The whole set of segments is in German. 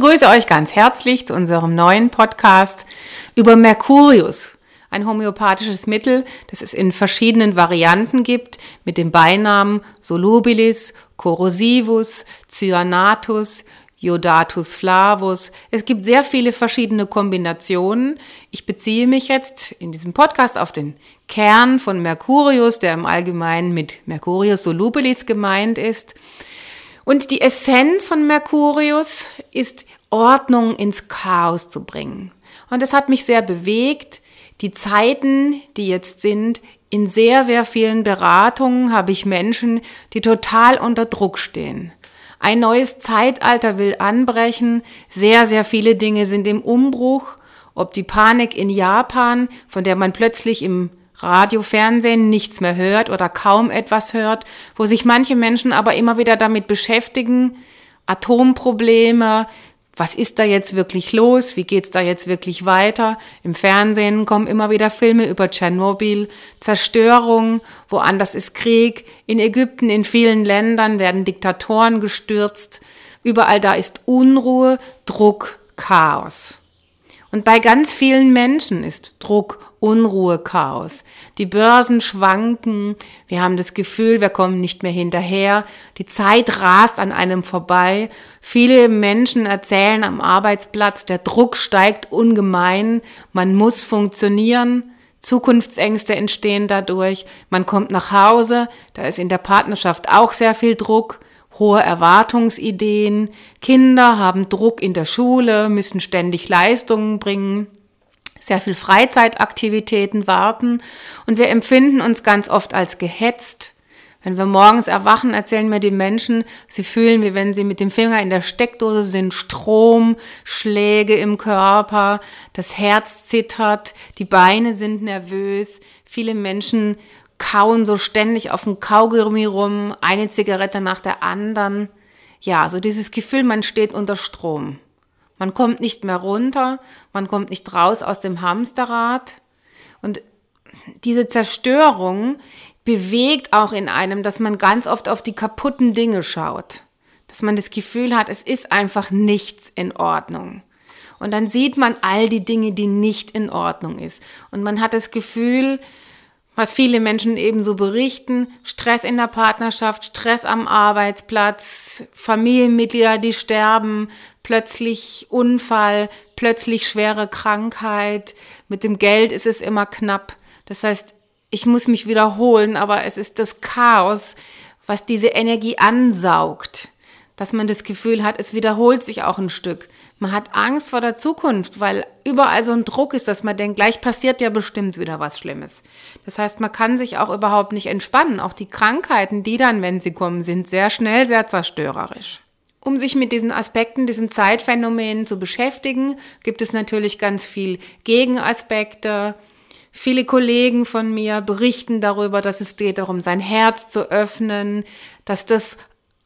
begrüße euch ganz herzlich zu unserem neuen Podcast über Mercurius, ein homöopathisches Mittel, das es in verschiedenen Varianten gibt, mit dem Beinamen Solubilis, Corrosivus, Cyanatus, Iodatus flavus. Es gibt sehr viele verschiedene Kombinationen. Ich beziehe mich jetzt in diesem Podcast auf den Kern von Mercurius, der im Allgemeinen mit Mercurius solubilis gemeint ist. Und die Essenz von Mercurius ist Ordnung ins Chaos zu bringen. Und es hat mich sehr bewegt. Die Zeiten, die jetzt sind, in sehr, sehr vielen Beratungen habe ich Menschen, die total unter Druck stehen. Ein neues Zeitalter will anbrechen. Sehr, sehr viele Dinge sind im Umbruch. Ob die Panik in Japan, von der man plötzlich im Radio, Fernsehen nichts mehr hört oder kaum etwas hört, wo sich manche Menschen aber immer wieder damit beschäftigen, Atomprobleme, was ist da jetzt wirklich los? Wie geht's da jetzt wirklich weiter? Im Fernsehen kommen immer wieder Filme über Tschernobyl, Zerstörung, woanders ist Krieg. In Ägypten, in vielen Ländern werden Diktatoren gestürzt. Überall da ist Unruhe, Druck, Chaos. Und bei ganz vielen Menschen ist Druck, Unruhe, Chaos. Die Börsen schwanken, wir haben das Gefühl, wir kommen nicht mehr hinterher, die Zeit rast an einem vorbei. Viele Menschen erzählen am Arbeitsplatz, der Druck steigt ungemein, man muss funktionieren. Zukunftsängste entstehen dadurch. Man kommt nach Hause, da ist in der Partnerschaft auch sehr viel Druck hohe Erwartungsideen, Kinder haben Druck in der Schule, müssen ständig Leistungen bringen, sehr viel Freizeitaktivitäten warten und wir empfinden uns ganz oft als gehetzt. Wenn wir morgens erwachen, erzählen mir die Menschen, sie fühlen, wie wenn sie mit dem Finger in der Steckdose sind, Strom, Schläge im Körper, das Herz zittert, die Beine sind nervös. Viele Menschen kauen so ständig auf dem Kaugummi rum, eine Zigarette nach der anderen. Ja, so dieses Gefühl, man steht unter Strom. Man kommt nicht mehr runter, man kommt nicht raus aus dem Hamsterrad. Und diese Zerstörung bewegt auch in einem, dass man ganz oft auf die kaputten Dinge schaut. Dass man das Gefühl hat, es ist einfach nichts in Ordnung. Und dann sieht man all die Dinge, die nicht in Ordnung ist. Und man hat das Gefühl, was viele Menschen eben so berichten, Stress in der Partnerschaft, Stress am Arbeitsplatz, Familienmitglieder, die sterben, plötzlich Unfall, plötzlich schwere Krankheit, mit dem Geld ist es immer knapp. Das heißt, ich muss mich wiederholen, aber es ist das Chaos, was diese Energie ansaugt dass man das Gefühl hat, es wiederholt sich auch ein Stück. Man hat Angst vor der Zukunft, weil überall so ein Druck ist, dass man denkt, gleich passiert ja bestimmt wieder was Schlimmes. Das heißt, man kann sich auch überhaupt nicht entspannen. Auch die Krankheiten, die dann, wenn sie kommen, sind sehr schnell sehr zerstörerisch. Um sich mit diesen Aspekten, diesen Zeitphänomenen zu beschäftigen, gibt es natürlich ganz viel Gegenaspekte. Viele Kollegen von mir berichten darüber, dass es geht darum, sein Herz zu öffnen, dass das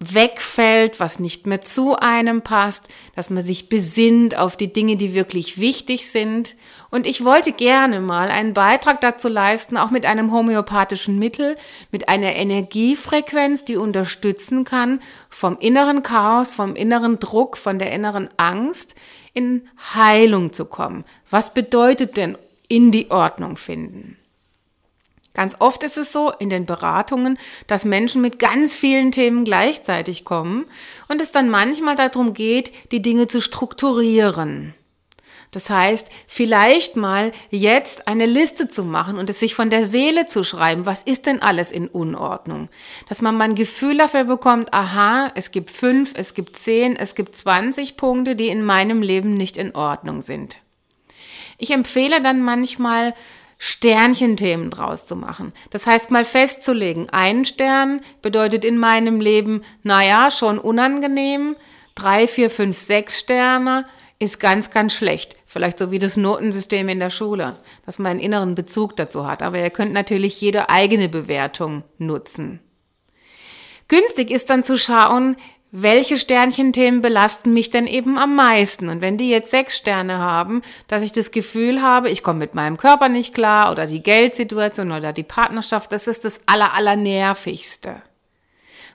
wegfällt, was nicht mehr zu einem passt, dass man sich besinnt auf die Dinge, die wirklich wichtig sind. Und ich wollte gerne mal einen Beitrag dazu leisten, auch mit einem homöopathischen Mittel, mit einer Energiefrequenz, die unterstützen kann, vom inneren Chaos, vom inneren Druck, von der inneren Angst in Heilung zu kommen. Was bedeutet denn in die Ordnung finden? Ganz oft ist es so in den Beratungen, dass Menschen mit ganz vielen Themen gleichzeitig kommen und es dann manchmal darum geht, die Dinge zu strukturieren. Das heißt, vielleicht mal jetzt eine Liste zu machen und es sich von der Seele zu schreiben, was ist denn alles in Unordnung? Dass man mal ein Gefühl dafür bekommt, aha, es gibt fünf, es gibt zehn, es gibt zwanzig Punkte, die in meinem Leben nicht in Ordnung sind. Ich empfehle dann manchmal, Sternchenthemen draus zu machen. Das heißt, mal festzulegen, ein Stern bedeutet in meinem Leben, naja, schon unangenehm, drei, vier, fünf, sechs Sterne ist ganz, ganz schlecht. Vielleicht so wie das Notensystem in der Schule, dass man einen inneren Bezug dazu hat. Aber ihr könnt natürlich jede eigene Bewertung nutzen. Günstig ist dann zu schauen, welche Sternchenthemen belasten mich denn eben am meisten? Und wenn die jetzt sechs Sterne haben, dass ich das Gefühl habe, ich komme mit meinem Körper nicht klar oder die Geldsituation oder die Partnerschaft, das ist das aller, aller nervigste.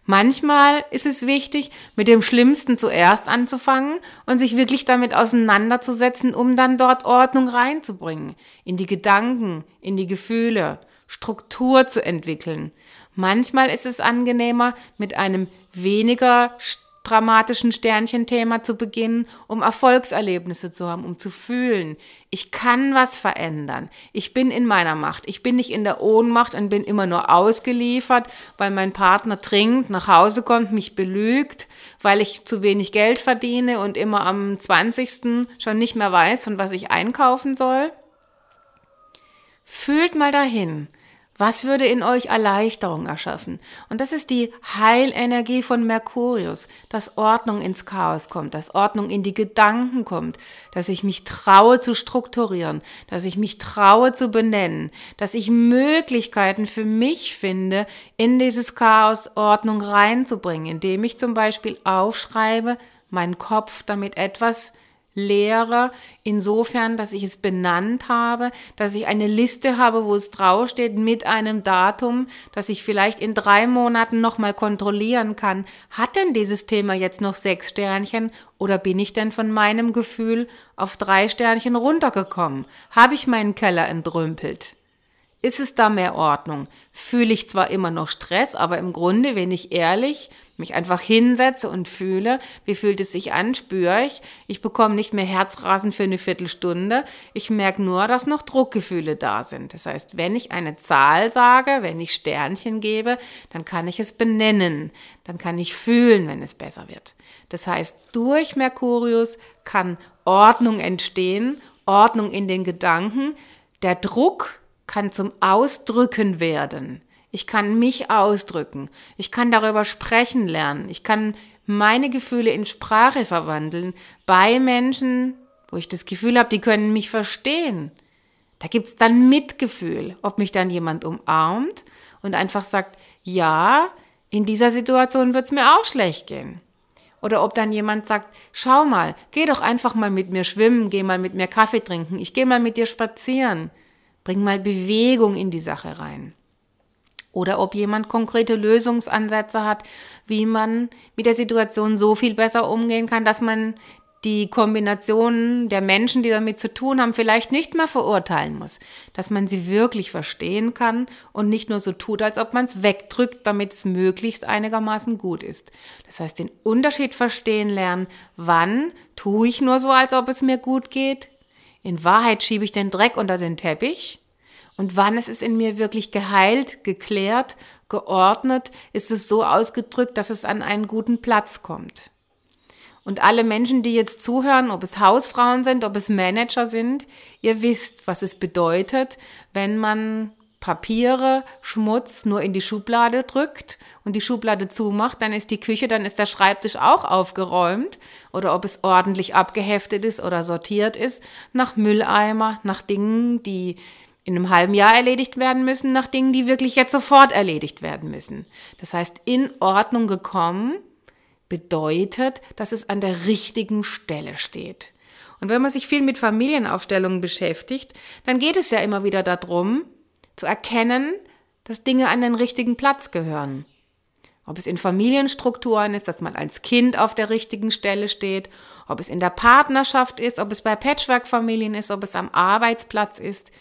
Manchmal ist es wichtig, mit dem Schlimmsten zuerst anzufangen und sich wirklich damit auseinanderzusetzen, um dann dort Ordnung reinzubringen. In die Gedanken, in die Gefühle, Struktur zu entwickeln. Manchmal ist es angenehmer, mit einem weniger dramatischen Sternchenthema zu beginnen, um Erfolgserlebnisse zu haben, um zu fühlen, ich kann was verändern. Ich bin in meiner Macht. Ich bin nicht in der Ohnmacht und bin immer nur ausgeliefert, weil mein Partner trinkt, nach Hause kommt, mich belügt, weil ich zu wenig Geld verdiene und immer am 20. schon nicht mehr weiß, von was ich einkaufen soll. Fühlt mal dahin was würde in euch Erleichterung erschaffen? Und das ist die Heilenergie von Merkurius, dass Ordnung ins Chaos kommt, dass Ordnung in die Gedanken kommt, dass ich mich traue zu strukturieren, dass ich mich traue zu benennen, dass ich Möglichkeiten für mich finde, in dieses Chaos Ordnung reinzubringen, indem ich zum Beispiel aufschreibe, meinen Kopf damit etwas Lehre, insofern, dass ich es benannt habe, dass ich eine Liste habe, wo es draufsteht mit einem Datum, dass ich vielleicht in drei Monaten nochmal kontrollieren kann, hat denn dieses Thema jetzt noch sechs Sternchen oder bin ich denn von meinem Gefühl auf drei Sternchen runtergekommen? Habe ich meinen Keller entrümpelt? Ist es da mehr Ordnung. Fühle ich zwar immer noch Stress, aber im Grunde, wenn ich ehrlich mich einfach hinsetze und fühle, wie fühlt es sich an, spüre ich, ich bekomme nicht mehr Herzrasen für eine Viertelstunde, ich merke nur, dass noch Druckgefühle da sind. Das heißt, wenn ich eine Zahl sage, wenn ich Sternchen gebe, dann kann ich es benennen, dann kann ich fühlen, wenn es besser wird. Das heißt, durch Merkurius kann Ordnung entstehen, Ordnung in den Gedanken, der Druck, kann zum Ausdrücken werden. Ich kann mich ausdrücken. Ich kann darüber sprechen lernen. Ich kann meine Gefühle in Sprache verwandeln bei Menschen, wo ich das Gefühl habe, die können mich verstehen. Da gibt's dann Mitgefühl, ob mich dann jemand umarmt und einfach sagt, ja, in dieser Situation wird's mir auch schlecht gehen. Oder ob dann jemand sagt, schau mal, geh doch einfach mal mit mir schwimmen, geh mal mit mir Kaffee trinken, ich geh mal mit dir spazieren. Bring mal Bewegung in die Sache rein. Oder ob jemand konkrete Lösungsansätze hat, wie man mit der Situation so viel besser umgehen kann, dass man die Kombinationen der Menschen, die damit zu tun haben, vielleicht nicht mehr verurteilen muss, dass man sie wirklich verstehen kann und nicht nur so tut, als ob man es wegdrückt, damit es möglichst einigermaßen gut ist. Das heißt, den Unterschied verstehen lernen, wann tue ich nur so, als ob es mir gut geht, in Wahrheit schiebe ich den Dreck unter den Teppich und wann ist es in mir wirklich geheilt, geklärt, geordnet, ist es so ausgedrückt, dass es an einen guten Platz kommt. Und alle Menschen, die jetzt zuhören, ob es Hausfrauen sind, ob es Manager sind, ihr wisst, was es bedeutet, wenn man Papiere, Schmutz nur in die Schublade drückt und die Schublade zumacht, dann ist die Küche, dann ist der Schreibtisch auch aufgeräumt oder ob es ordentlich abgeheftet ist oder sortiert ist, nach Mülleimer, nach Dingen, die in einem halben Jahr erledigt werden müssen, nach Dingen, die wirklich jetzt sofort erledigt werden müssen. Das heißt, in Ordnung gekommen bedeutet, dass es an der richtigen Stelle steht. Und wenn man sich viel mit Familienaufstellungen beschäftigt, dann geht es ja immer wieder darum, zu erkennen, dass Dinge an den richtigen Platz gehören. Ob es in Familienstrukturen ist, dass man als Kind auf der richtigen Stelle steht, ob es in der Partnerschaft ist, ob es bei Patchwork-Familien ist, ob es am Arbeitsplatz ist.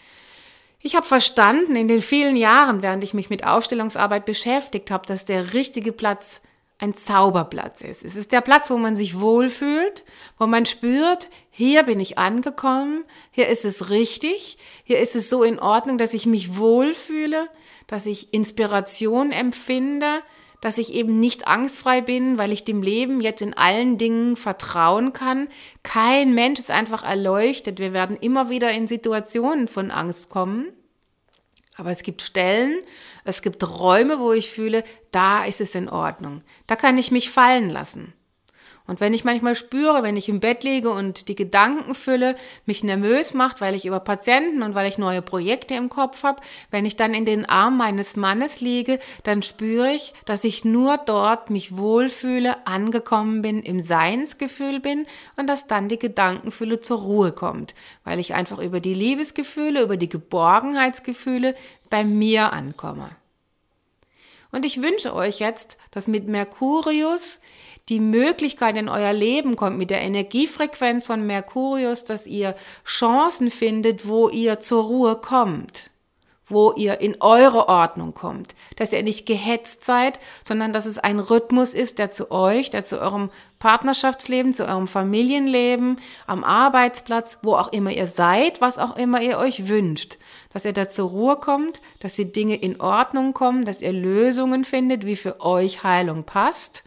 Ich habe verstanden in den vielen Jahren, während ich mich mit Aufstellungsarbeit beschäftigt habe, dass der richtige Platz ein Zauberplatz ist. Es ist der Platz, wo man sich wohlfühlt, wo man spürt, hier bin ich angekommen, hier ist es richtig, hier ist es so in Ordnung, dass ich mich wohlfühle, dass ich Inspiration empfinde, dass ich eben nicht angstfrei bin, weil ich dem Leben jetzt in allen Dingen vertrauen kann. Kein Mensch ist einfach erleuchtet. Wir werden immer wieder in Situationen von Angst kommen. Aber es gibt Stellen, es gibt Räume, wo ich fühle, da ist es in Ordnung. Da kann ich mich fallen lassen. Und wenn ich manchmal spüre, wenn ich im Bett liege und die Gedankenfülle mich nervös macht, weil ich über Patienten und weil ich neue Projekte im Kopf habe, wenn ich dann in den Arm meines Mannes liege, dann spüre ich, dass ich nur dort mich wohlfühle, angekommen bin, im Seinsgefühl bin und dass dann die Gedankenfülle zur Ruhe kommt, weil ich einfach über die Liebesgefühle, über die Geborgenheitsgefühle bei mir ankomme. Und ich wünsche euch jetzt, dass mit Merkurius die Möglichkeit in euer Leben kommt, mit der Energiefrequenz von Merkurius, dass ihr Chancen findet, wo ihr zur Ruhe kommt wo ihr in eure Ordnung kommt, dass ihr nicht gehetzt seid, sondern dass es ein Rhythmus ist, der zu euch, der zu eurem Partnerschaftsleben, zu eurem Familienleben, am Arbeitsplatz, wo auch immer ihr seid, was auch immer ihr euch wünscht, dass ihr da zur Ruhe kommt, dass die Dinge in Ordnung kommen, dass ihr Lösungen findet, wie für euch Heilung passt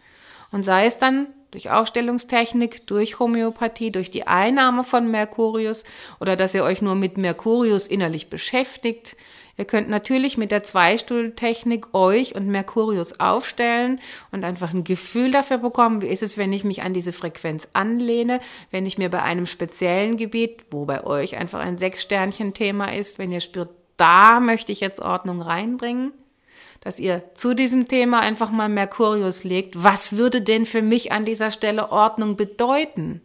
und sei es dann durch Aufstellungstechnik, durch Homöopathie, durch die Einnahme von Merkurius oder dass ihr euch nur mit Merkurius innerlich beschäftigt, Ihr könnt natürlich mit der Zweistuhltechnik euch und Mercurius aufstellen und einfach ein Gefühl dafür bekommen, wie ist es, wenn ich mich an diese Frequenz anlehne, wenn ich mir bei einem speziellen Gebiet, wo bei euch einfach ein Sechs-Sternchen-Thema ist, wenn ihr spürt, da möchte ich jetzt Ordnung reinbringen, dass ihr zu diesem Thema einfach mal Mercurius legt. Was würde denn für mich an dieser Stelle Ordnung bedeuten?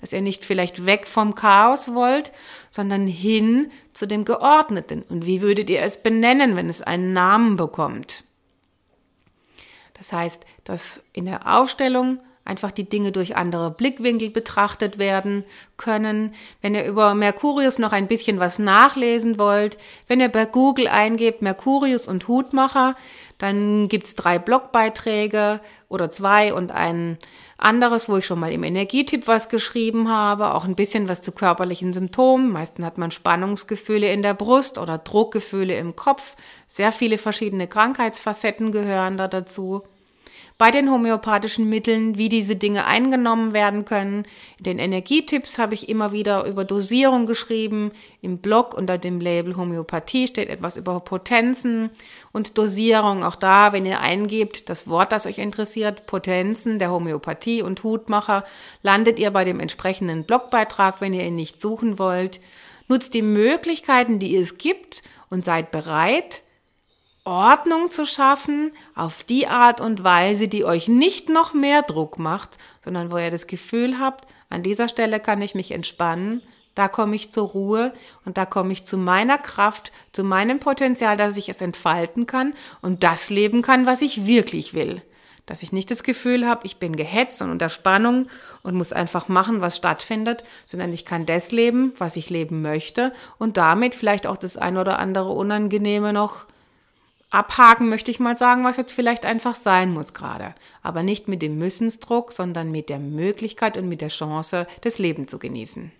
dass ihr nicht vielleicht weg vom Chaos wollt, sondern hin zu dem Geordneten. Und wie würdet ihr es benennen, wenn es einen Namen bekommt? Das heißt, dass in der Aufstellung einfach die Dinge durch andere Blickwinkel betrachtet werden können. Wenn ihr über Mercurius noch ein bisschen was nachlesen wollt, wenn ihr bei Google eingebt Mercurius und Hutmacher, dann gibt's drei Blogbeiträge oder zwei und einen anderes, wo ich schon mal im Energietipp was geschrieben habe, auch ein bisschen was zu körperlichen Symptomen. Meistens hat man Spannungsgefühle in der Brust oder Druckgefühle im Kopf. Sehr viele verschiedene Krankheitsfacetten gehören da dazu bei den homöopathischen Mitteln, wie diese Dinge eingenommen werden können. In den Energietipps habe ich immer wieder über Dosierung geschrieben. Im Blog unter dem Label Homöopathie steht etwas über Potenzen und Dosierung. Auch da, wenn ihr eingebt, das Wort, das euch interessiert, Potenzen der Homöopathie und Hutmacher, landet ihr bei dem entsprechenden Blogbeitrag, wenn ihr ihn nicht suchen wollt. Nutzt die Möglichkeiten, die es gibt und seid bereit, Ordnung zu schaffen auf die Art und Weise, die euch nicht noch mehr Druck macht, sondern wo ihr das Gefühl habt, an dieser Stelle kann ich mich entspannen, da komme ich zur Ruhe und da komme ich zu meiner Kraft, zu meinem Potenzial, dass ich es entfalten kann und das leben kann, was ich wirklich will. Dass ich nicht das Gefühl habe, ich bin gehetzt und unter Spannung und muss einfach machen, was stattfindet, sondern ich kann das leben, was ich leben möchte und damit vielleicht auch das ein oder andere Unangenehme noch abhaken, möchte ich mal sagen, was jetzt vielleicht einfach sein muss gerade. Aber nicht mit dem Müssensdruck, sondern mit der Möglichkeit und mit der Chance, das Leben zu genießen.